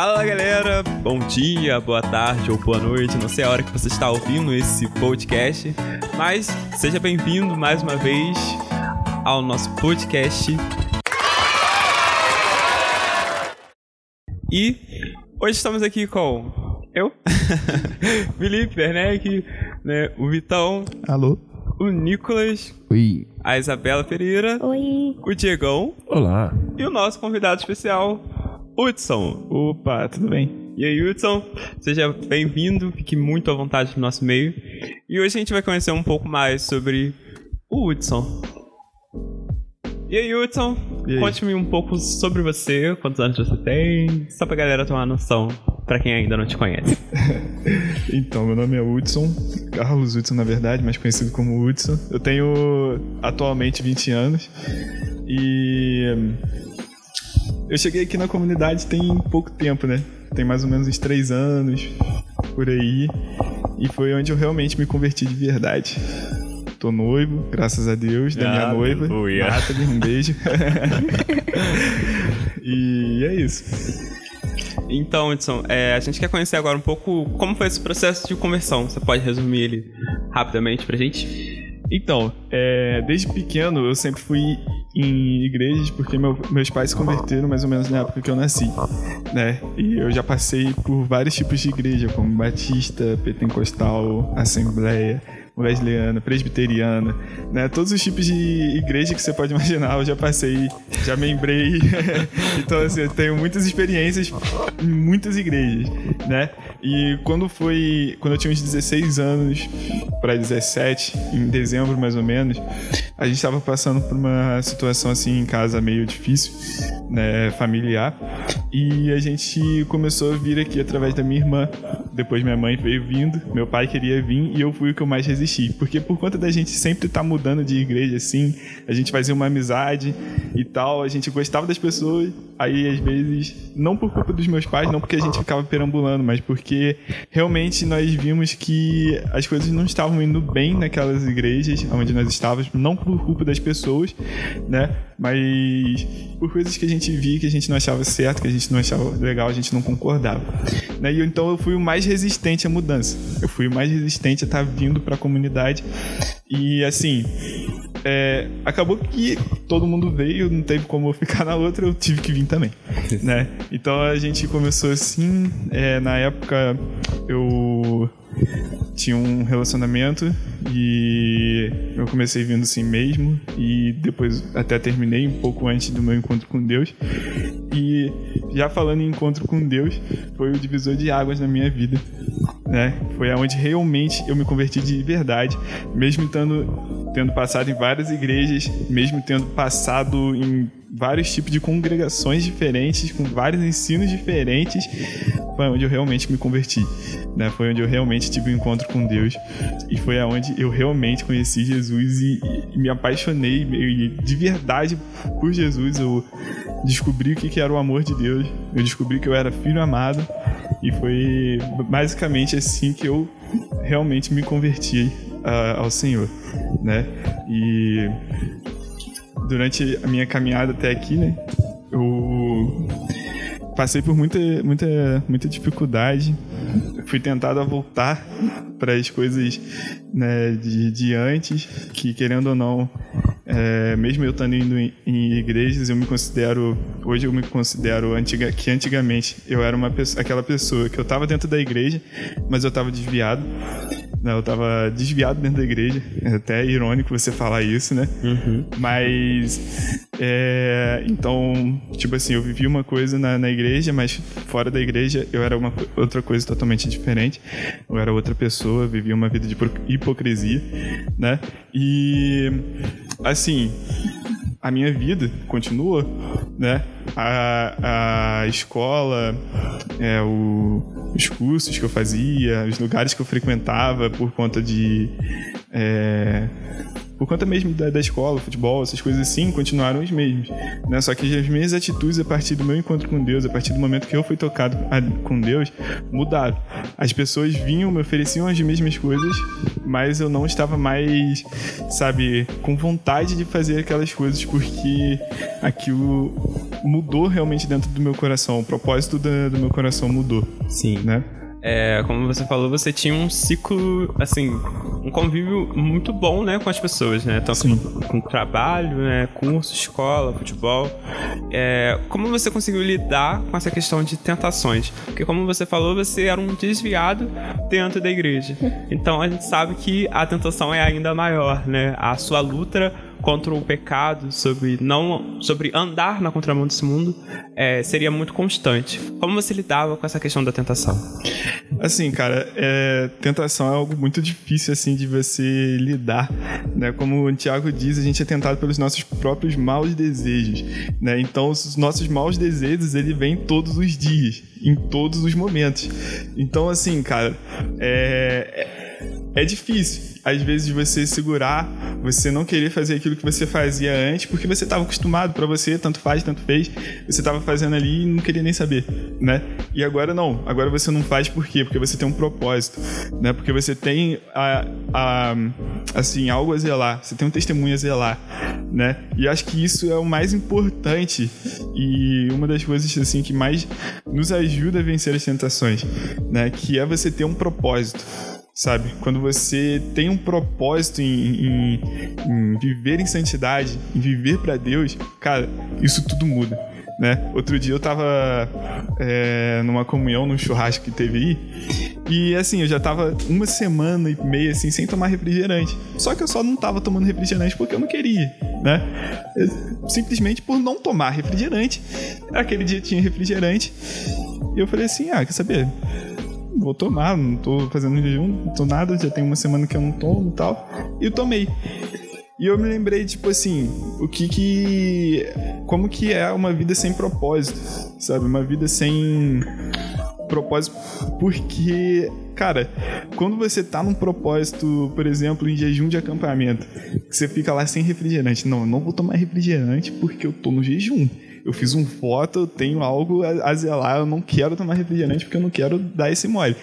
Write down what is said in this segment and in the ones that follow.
Fala galera, bom dia, boa tarde ou boa noite, não sei a hora que você está ouvindo esse podcast, mas seja bem-vindo mais uma vez ao nosso podcast. E hoje estamos aqui com eu, Felipe Werneck, né, o Vitão, Alô? o Nicolas, Oi. a Isabela Pereira, Oi. o Diegão Olá. e o nosso convidado especial, Hudson. Opa, tudo bem? E aí, Hudson, seja bem-vindo, fique muito à vontade no nosso meio. E hoje a gente vai conhecer um pouco mais sobre o Hudson. E aí, Hudson, conte-me um pouco sobre você, quantos anos você tem, só pra galera uma noção, pra quem ainda não te conhece. Então, meu nome é Hudson, Carlos Hudson, na verdade, mais conhecido como Hudson. Eu tenho atualmente 20 anos e eu cheguei aqui na comunidade tem pouco tempo, né? Tem mais ou menos uns 3 anos, por aí, e foi onde eu realmente me converti de verdade. Tô noivo, graças a Deus, da minha noiva. Aleluia. Nathalie, um beijo. e é isso. Então, Hudson, é, a gente quer conhecer agora um pouco como foi esse processo de conversão. Você pode resumir ele rapidamente pra gente? Então, é, desde pequeno eu sempre fui em igrejas porque meu- meus pais se converteram mais ou menos na época que eu nasci, né? E eu já passei por vários tipos de igreja, como batista, pentecostal, assembleia, wesleyana, presbiteriana, né? Todos os tipos de igreja que você pode imaginar eu já passei, já membrei. então, assim, eu tenho muitas experiências em muitas igrejas, né? E quando foi, quando eu tinha uns 16 anos para 17, em dezembro mais ou menos, a gente estava passando por uma situação assim em casa meio difícil, né, familiar, e a gente começou a vir aqui através da minha irmã. Depois minha mãe veio vindo, meu pai queria vir e eu fui o que eu mais resisti, porque por conta da gente sempre estar mudando de igreja assim, a gente fazia uma amizade e tal, a gente gostava das pessoas, aí às vezes não por culpa dos meus pais, não porque a gente ficava perambulando, mas porque realmente nós vimos que as coisas não estavam indo bem naquelas igrejas onde nós estávamos, não por culpa das pessoas, né? Mas por coisas que a gente via que a gente não achava certo, que a gente não achava legal, a gente não concordava. Né? E então eu fui o mais resistente à mudança. Eu fui o mais resistente a estar vindo para a comunidade. E assim, é, acabou que todo mundo veio, não teve como eu ficar na outra, eu tive que vir também, né? Então a gente começou assim, é, na época eu tinha um relacionamento e eu comecei vindo assim mesmo e depois até terminei um pouco antes do meu encontro com Deus já falando em encontro com Deus foi o divisor de águas na minha vida né? Foi aonde realmente eu me converti de verdade mesmo estando tendo passado em várias igrejas mesmo tendo passado em vários tipos de congregações diferentes com vários ensinos diferentes foi onde eu realmente me converti né? Foi onde eu realmente tive um encontro com Deus e foi aonde eu realmente conheci Jesus e, e me apaixonei e de verdade por Jesus. Eu descobri o que era o amor de Deus eu descobri que eu era filho amado e foi basicamente assim que eu realmente me converti ah, ao Senhor né e durante a minha caminhada até aqui né eu passei por muita, muita, muita dificuldade. Fui tentado a voltar para as coisas né, de, de antes, que querendo ou não, é, mesmo eu estando indo em, igrejas, eu me considero, hoje eu me considero antiga, que antigamente eu era uma pessoa, aquela pessoa que eu estava dentro da igreja, mas eu estava desviado. Eu estava desviado dentro da igreja. É até irônico você falar isso, né? Mas. é, então, tipo assim, eu vivi uma coisa na, na igreja, mas fora da igreja eu era uma outra coisa totalmente diferente. Eu era outra pessoa, vivia uma vida de hipo- hipocrisia, né? E. Assim. A minha vida continua, né? A, a escola, é, o, os cursos que eu fazia, os lugares que eu frequentava por conta de. é, por conta mesmo da, da escola, futebol, essas coisas assim, continuaram os mesmos. Né? Só que as minhas atitudes a partir do meu encontro com Deus, a partir do momento que eu fui tocado com Deus, mudaram. As pessoas vinham, me ofereciam as mesmas coisas, mas eu não estava mais, sabe, com vontade de fazer aquelas coisas porque aquilo mudou realmente dentro do meu coração. O propósito do, do meu coração mudou. Sim. Né? É, como você falou, você tinha um ciclo, assim, um convívio muito bom, né, com as pessoas, né? Tanto Sim. com trabalho, né, curso, escola, futebol. É, como você conseguiu lidar com essa questão de tentações? Porque como você falou, você era um desviado dentro da igreja. Então a gente sabe que a tentação é ainda maior, né? A sua luta contra o pecado, sobre não, sobre andar na contramão desse mundo, é, seria muito constante. Como você lidava com essa questão da tentação? Assim, cara, é, tentação é algo muito difícil assim de você lidar, né? Como o Tiago diz, a gente é tentado pelos nossos próprios maus desejos, né? Então, os nossos maus desejos ele vem todos os dias, em todos os momentos. Então, assim, cara, é, é, difícil às vezes você segurar, você não querer fazer aquilo que você fazia antes, porque você estava acostumado para você, tanto faz, tanto fez, você estava fazendo ali e não queria nem saber, né? E agora não, agora você não faz por quê? Porque você tem um propósito, né? Porque você tem a, a assim, algo a zelar, você tem um testemunho a zelar, né? E acho que isso é o mais importante e uma das coisas assim que mais nos ajuda a vencer as tentações, né? Que é você ter um propósito sabe? Quando você tem um propósito em, em, em viver em santidade, em viver para Deus, cara, isso tudo muda. Né? Outro dia eu tava é, numa comunhão, num churrasco que teve aí, e assim, eu já tava uma semana e meia assim, sem tomar refrigerante. Só que eu só não tava tomando refrigerante porque eu não queria, né? Simplesmente por não tomar refrigerante. Aquele dia tinha refrigerante, e eu falei assim: ah, quer saber? Vou tomar, não tô fazendo jejum, não tô nada, já tem uma semana que eu não tomo e tal. E eu tomei. E eu me lembrei, tipo assim, o que que. Como que é uma vida sem propósito, sabe? Uma vida sem propósito. Porque, cara, quando você tá num propósito, por exemplo, em jejum de acampamento, que você fica lá sem refrigerante. Não, eu não vou tomar refrigerante porque eu tô no jejum eu fiz um foto, eu tenho algo a, a zelar, eu não quero tomar refrigerante porque eu não quero dar esse mole.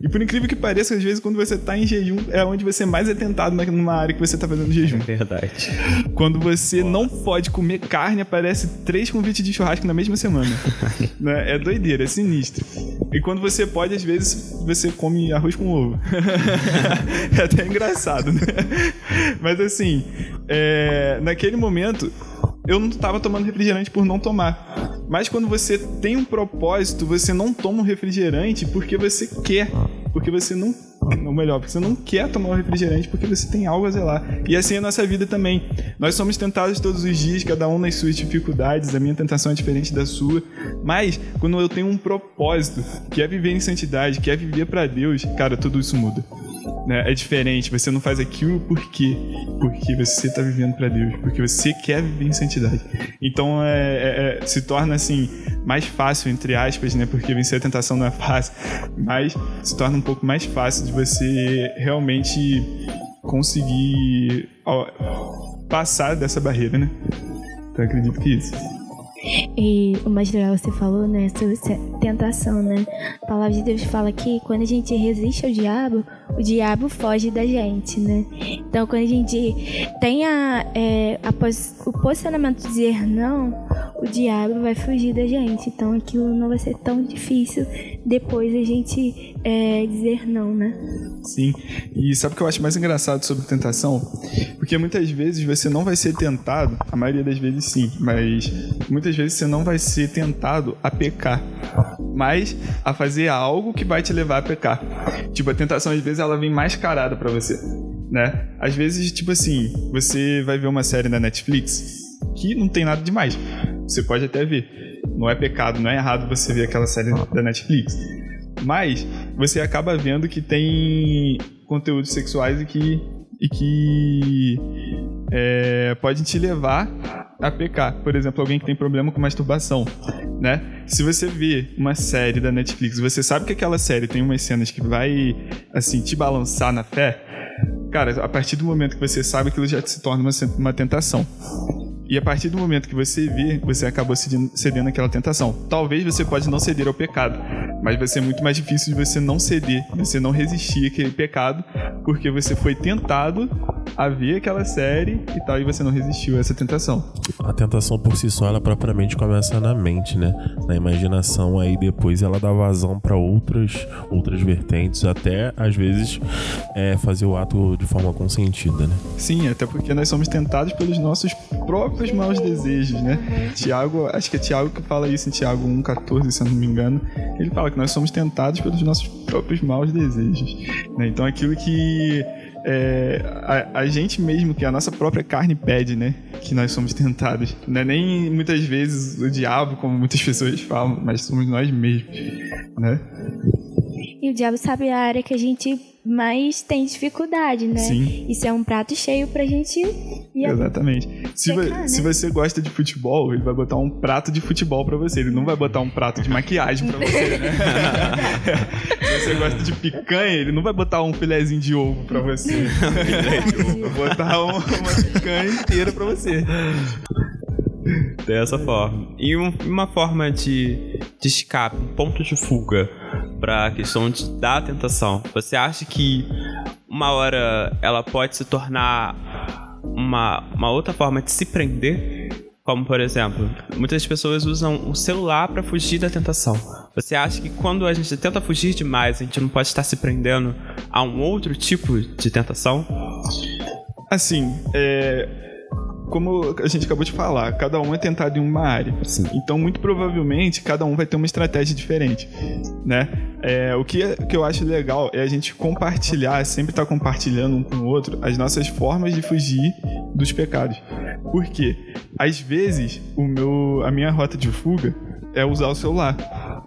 E por incrível que pareça, às vezes quando você tá em jejum, é onde você mais é tentado numa área que você tá fazendo jejum. É verdade. Quando você Nossa. não pode comer carne, aparece três convites de churrasco na mesma semana. né? É doideira, é sinistro. E quando você pode, às vezes, você come arroz com ovo. é até engraçado, né? Mas assim, é... naquele momento, eu não estava tomando refrigerante por não tomar. Mas quando você tem um propósito, você não toma um refrigerante porque você quer. Porque você não. Ou melhor, porque você não quer tomar um refrigerante porque você tem algo a zelar. E assim é a nossa vida também. Nós somos tentados todos os dias, cada um nas suas dificuldades. A minha tentação é diferente da sua. Mas quando eu tenho um propósito, que é viver em santidade, que é viver para Deus, cara, tudo isso muda né, é diferente. Você não faz aquilo por quê? Porque você está vivendo para Deus, porque você quer viver em santidade. Então é, é, é, se torna assim mais fácil entre aspas, né? Porque vencer a tentação não é fácil, mas se torna um pouco mais fácil de você realmente conseguir passar dessa barreira, né? Então acredito que isso. E o mais legal você falou, né, sobre tentação, né? A palavra de Deus fala que quando a gente resiste ao diabo, o diabo foge da gente, né? Então, quando a gente tem a, é, a o posicionamento de dizer não, o diabo vai fugir da gente. Então, aquilo não vai ser tão difícil depois a gente é, dizer não, né? Sim. E sabe o que eu acho mais engraçado sobre tentação? Porque muitas vezes você não vai ser tentado, a maioria das vezes sim, mas muitas vezes você não vai ser tentado a pecar, mas a fazer algo que vai te levar a pecar. Tipo, a tentação às vezes ela vem mascarada para você, né? Às vezes, tipo assim, você vai ver uma série na Netflix que não tem nada demais. Você pode até ver. Não é pecado, não é errado você ver aquela série da Netflix. Mas você acaba vendo que tem conteúdos sexuais e que, e que é, podem te levar a pecar. Por exemplo, alguém que tem problema com masturbação, né? Se você vê uma série da Netflix, você sabe que aquela série tem umas cenas que vai, assim, te balançar na fé, cara, a partir do momento que você sabe, aquilo já se torna uma, uma tentação. E a partir do momento que você vê, você acabou cedendo àquela tentação. Talvez você pode não ceder ao pecado, mas vai ser muito mais difícil de você não ceder, você não resistir àquele pecado, porque você foi tentado a ver aquela série e tal, e você não resistiu a essa tentação. A tentação por si só, ela propriamente começa na mente, né? Na imaginação, aí depois ela dá vazão para outras, outras vertentes, até às vezes é, fazer o ato de forma consentida, né? Sim, até porque nós somos tentados pelos nossos próprios maus desejos, né? Tiago, acho que é Tiago que fala isso em Tiago 1,14, se eu não me engano. Ele fala que nós somos tentados pelos nossos próprios maus desejos. Né? Então aquilo que é, a, a, gente mesmo, que a nossa própria carne pede, né? Que nós somos tentados. Não é nem muitas vezes o diabo, como muitas pessoas falam, mas somos nós mesmos, né? E o diabo sabe a área que a gente mais tem dificuldade, né? Sim. Isso é um prato cheio pra gente Exatamente. Se, pecar, né? se, você gosta de futebol, ele vai botar um prato de futebol pra você. Ele não vai botar um prato de maquiagem pra você, né? se você gosta de picanha, ele não vai botar um filézinho de ovo pra você. vai botar uma, uma picanha inteira pra você. Dessa forma. E um, uma forma de, de escape, um ponto de fuga para a questão de, da tentação. Você acha que uma hora ela pode se tornar uma, uma outra forma de se prender? Como, por exemplo, muitas pessoas usam o celular para fugir da tentação. Você acha que quando a gente tenta fugir demais, a gente não pode estar se prendendo a um outro tipo de tentação? Assim, é, como a gente acabou de falar, cada um é tentado em uma área. Sim. Então, muito provavelmente, cada um vai ter uma estratégia diferente, né? É, o que, que eu acho legal é a gente compartilhar, sempre estar tá compartilhando um com o outro, as nossas formas de fugir dos pecados. Por quê? Às vezes, o meu, a minha rota de fuga é usar o celular.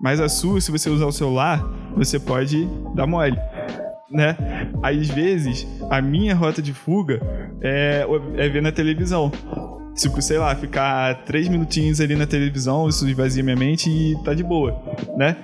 Mas a sua, se você usar o celular, você pode dar mole né? Às vezes, a minha rota de fuga é, é ver na televisão. Tipo, sei lá, ficar três minutinhos ali na televisão, isso esvazia minha mente e tá de boa, né?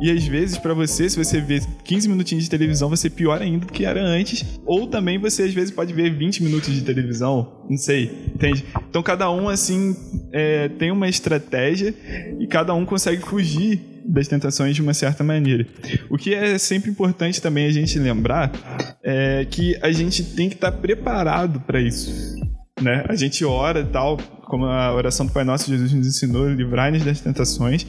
E às vezes, para você, se você vê 15 minutinhos de televisão, você é pior ainda do que era antes. Ou também você, às vezes, pode ver 20 minutos de televisão, não sei, entende? Então, cada um, assim, é, tem uma estratégia e cada um consegue fugir das tentações de uma certa maneira. O que é sempre importante também a gente lembrar é que a gente tem que estar preparado para isso. Né? A gente ora e tal, como a oração do Pai Nosso Jesus nos ensinou, livrar-nos das tentações,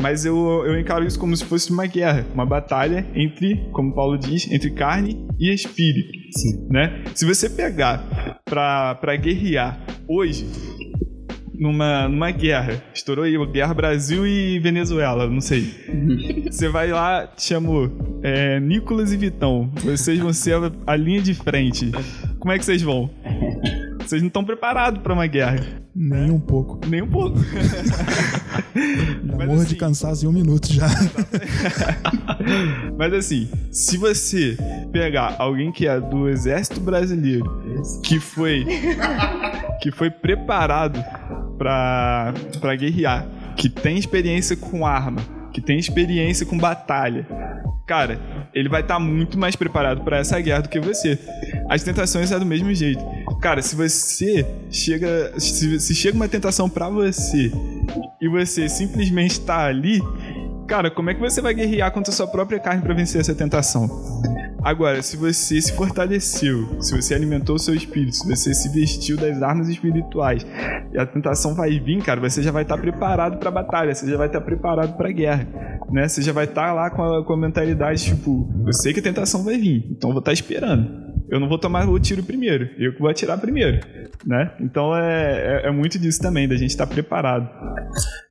mas eu, eu encaro isso como se fosse uma guerra, uma batalha entre, como Paulo diz, entre carne e espírito. Sim. Né? Se você pegar para guerrear hoje, numa, numa guerra. Estourou aí, guerra Brasil e Venezuela, não sei. Você vai lá, te chamou é, Nicolas e Vitão. Vocês vão ser a, a linha de frente. Como é que vocês vão? Vocês não estão preparados para uma guerra. Nem um pouco. Nem um pouco. Morro assim, de cansaço em um minuto já. Mas assim, se você pegar alguém que é do exército brasileiro, que foi que foi preparado para para guerrear, que tem experiência com arma, que tem experiência com batalha, cara, ele vai estar tá muito mais preparado para essa guerra do que você. As tentações é do mesmo jeito. Cara, se você chega, se, se chega uma tentação para você e você simplesmente está ali, cara, como é que você vai guerrear contra a sua própria carne para vencer essa tentação? Agora, se você se fortaleceu, se você alimentou o seu espírito, se você se vestiu das armas espirituais e a tentação vai vir, cara, você já vai estar preparado para a batalha, você já vai estar preparado para a guerra, né? Você já vai estar lá com a, com a mentalidade tipo, eu sei que a tentação vai vir, então vou estar esperando eu não vou tomar o tiro primeiro, eu que vou atirar primeiro, né? Então é, é, é muito disso também, da gente estar tá preparado.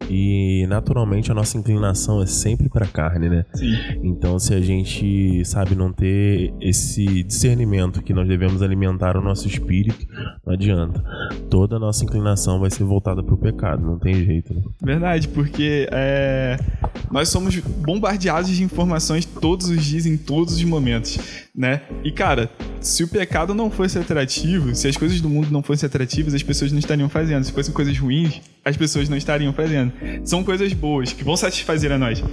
E naturalmente a nossa inclinação é sempre para carne, né? Sim. Então se a gente sabe não ter esse discernimento que nós devemos alimentar o nosso espírito, não adianta. Toda a nossa inclinação vai ser voltada para o pecado, não tem jeito. Né? Verdade, porque é, nós somos bombardeados de informações todos os dias, em todos os momentos, né? E cara, se o pecado não fosse atrativo, se as coisas do mundo não fossem atrativas, as pessoas não estariam fazendo. Se fossem coisas ruins, as pessoas não estariam fazendo. São coisas boas que vão satisfazer a nós,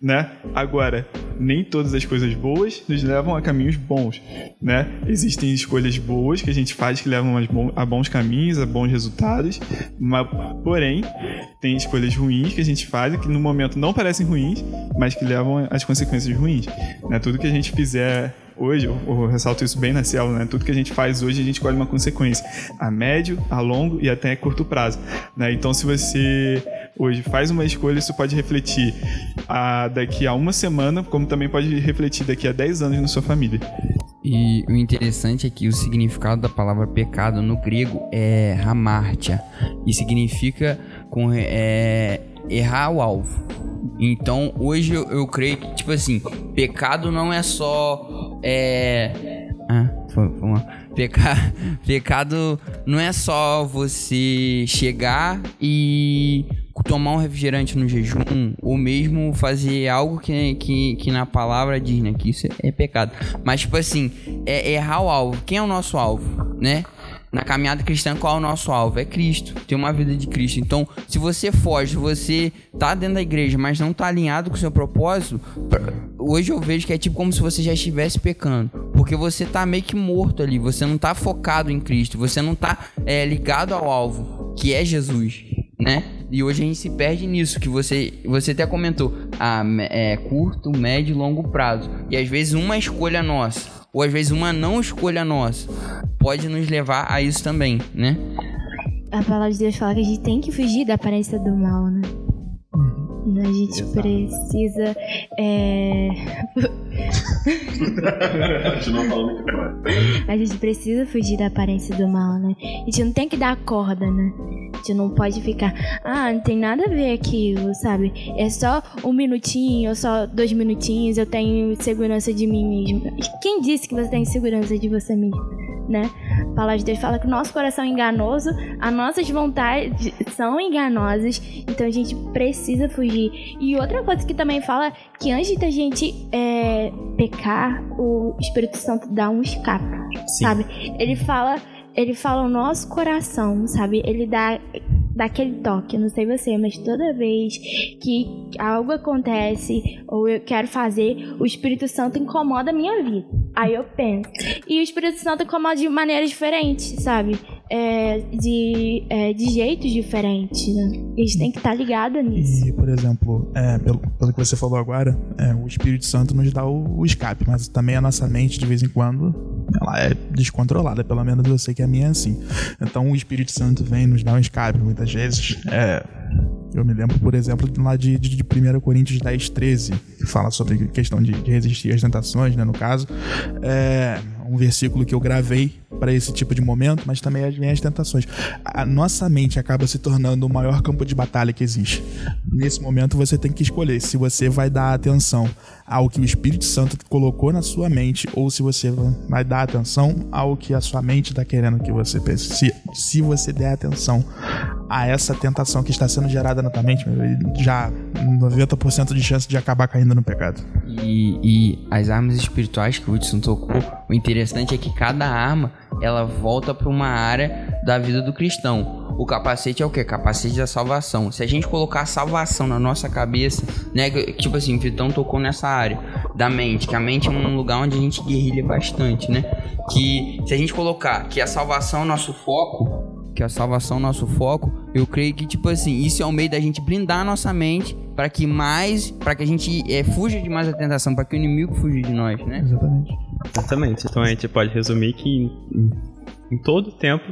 né? Agora, nem todas as coisas boas nos levam a caminhos bons, né? Existem escolhas boas que a gente faz que levam a bons caminhos, a bons resultados, mas, porém, tem escolhas ruins que a gente faz que no momento não parecem ruins, mas que levam às consequências ruins, né? Tudo que a gente fizer hoje, eu, eu ressalto isso bem na célula, né? Tudo que a gente faz hoje, a gente colhe uma consequência a médio, a longo e até curto prazo, né? Então, se você hoje faz uma escolha, isso pode refletir a, daqui a uma semana, como também pode refletir daqui a 10 anos na sua família. E o interessante é que o significado da palavra pecado no grego é hamartia e significa com, é, errar o alvo. Então hoje eu, eu, creio que, tipo assim, pecado não é só. É. Ah, vamos lá. Peca... Pecado não é só você chegar e tomar um refrigerante no jejum, ou mesmo fazer algo que, que, que na palavra diz, né? Que isso é pecado. Mas, tipo assim, é errar o alvo. Quem é o nosso alvo, né? Na caminhada cristã, qual é o nosso alvo? É Cristo. Ter uma vida de Cristo. Então, se você foge, você tá dentro da igreja, mas não tá alinhado com o seu propósito, hoje eu vejo que é tipo como se você já estivesse pecando. Porque você tá meio que morto ali. Você não tá focado em Cristo. Você não tá é, ligado ao alvo, que é Jesus né? E hoje a gente se perde nisso, que você, você até comentou, a é, curto, médio e longo prazo. E às vezes uma escolha nossa, ou às vezes uma não escolha nossa, pode nos levar a isso também, né? A palavra de Deus fala que a gente tem que fugir da aparência do mal, né? A gente Exato. precisa. É... a gente precisa fugir da aparência do mal, né? A gente não tem que dar corda, né? Não pode ficar. Ah, não tem nada a ver aquilo, sabe? É só um minutinho, ou só dois minutinhos, eu tenho segurança de mim mesmo. Quem disse que você tem segurança de você mesmo? né? A palavra de Deus fala que o nosso coração é enganoso, as nossas vontades são enganosas, então a gente precisa fugir. E outra coisa que também fala que antes da gente é, pecar, o Espírito Santo dá um escape, Sim. sabe? Ele fala, ele fala o nosso coração, sabe? Ele dá daquele toque. Não sei você, mas toda vez que algo acontece ou eu quero fazer, o Espírito Santo incomoda a minha vida. Aí eu penso. E o Espírito Santo incomoda de maneiras diferentes, sabe? É, de, é, de jeitos diferentes, né? E a gente tem que estar tá ligado nisso. E, por exemplo, é, pelo, pelo que você falou agora, é, o Espírito Santo nos dá o, o escape, mas também a nossa mente, de vez em quando, ela é descontrolada, pelo menos eu sei que a minha é assim. Então o Espírito Santo vem nos dar um escape muitas vezes. É, eu me lembro, por exemplo, lá de, de, de 1 Coríntios 10, 13, que fala sobre questão de, de resistir às tentações, né, no caso. É um versículo que eu gravei para esse tipo de momento, mas também as tentações. A nossa mente acaba se tornando o maior campo de batalha que existe. Nesse momento você tem que escolher se você vai dar atenção ao que o Espírito Santo colocou na sua mente ou se você vai dar atenção ao que a sua mente está querendo que você pense. Se, se você der atenção a essa tentação que está sendo gerada na tua mente, já 90% de chance de acabar caindo no pecado. E, e as armas espirituais que o Hudson tocou, o interessante é que cada arma ela volta para uma área da vida do cristão. O capacete é o que? Capacete da salvação. Se a gente colocar a salvação na nossa cabeça, né? Tipo assim, o Vitão tocou nessa área da mente, que a mente é um lugar onde a gente guerrilha bastante, né? Que se a gente colocar que a salvação é o nosso foco, que a salvação é o nosso foco, eu creio que, tipo assim, isso é um meio da gente blindar a nossa mente para que mais, para que a gente é, fuja de mais a tentação, para que o inimigo fuja de nós, né? Exatamente. Exatamente. Então a gente pode resumir que em, todo tempo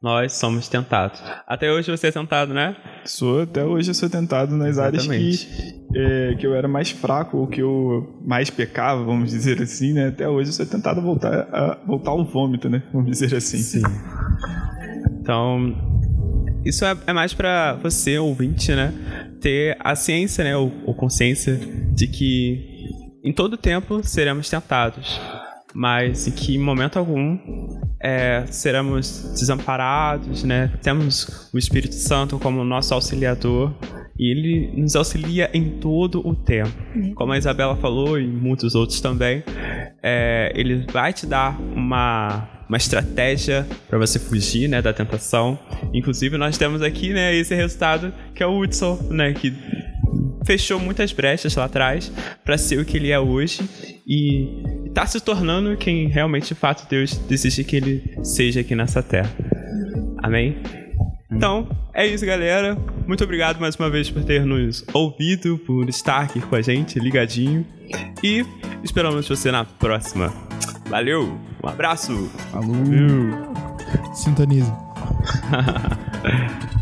nós somos tentados. Até hoje você é tentado, né? Sou, até hoje eu sou tentado nas Exatamente. áreas que, é, que eu era mais fraco, ou que eu mais pecava, vamos dizer assim, né? Até hoje eu sou tentado a voltar, a voltar ao vômito, né? Vamos dizer assim. Sim. Então, isso é, é mais para você, ouvinte, né? Ter a ciência, né? Ou, ou consciência de que em todo tempo seremos tentados mas em que em momento algum é, seremos desamparados, né? Temos o Espírito Santo como nosso auxiliador e ele nos auxilia em todo o tempo. Como a Isabela falou e muitos outros também, é, ele vai te dar uma uma estratégia para você fugir, né, da tentação. Inclusive nós temos aqui, né, esse resultado que é o Hudson, né, que fechou muitas brechas lá atrás para ser o que ele é hoje e está se tornando quem realmente, de fato, Deus deseja que ele seja aqui nessa terra. Amém? Então, é isso, galera. Muito obrigado mais uma vez por ter nos ouvido, por estar aqui com a gente, ligadinho. E esperamos você na próxima. Valeu, um abraço. Falou. Sintonize.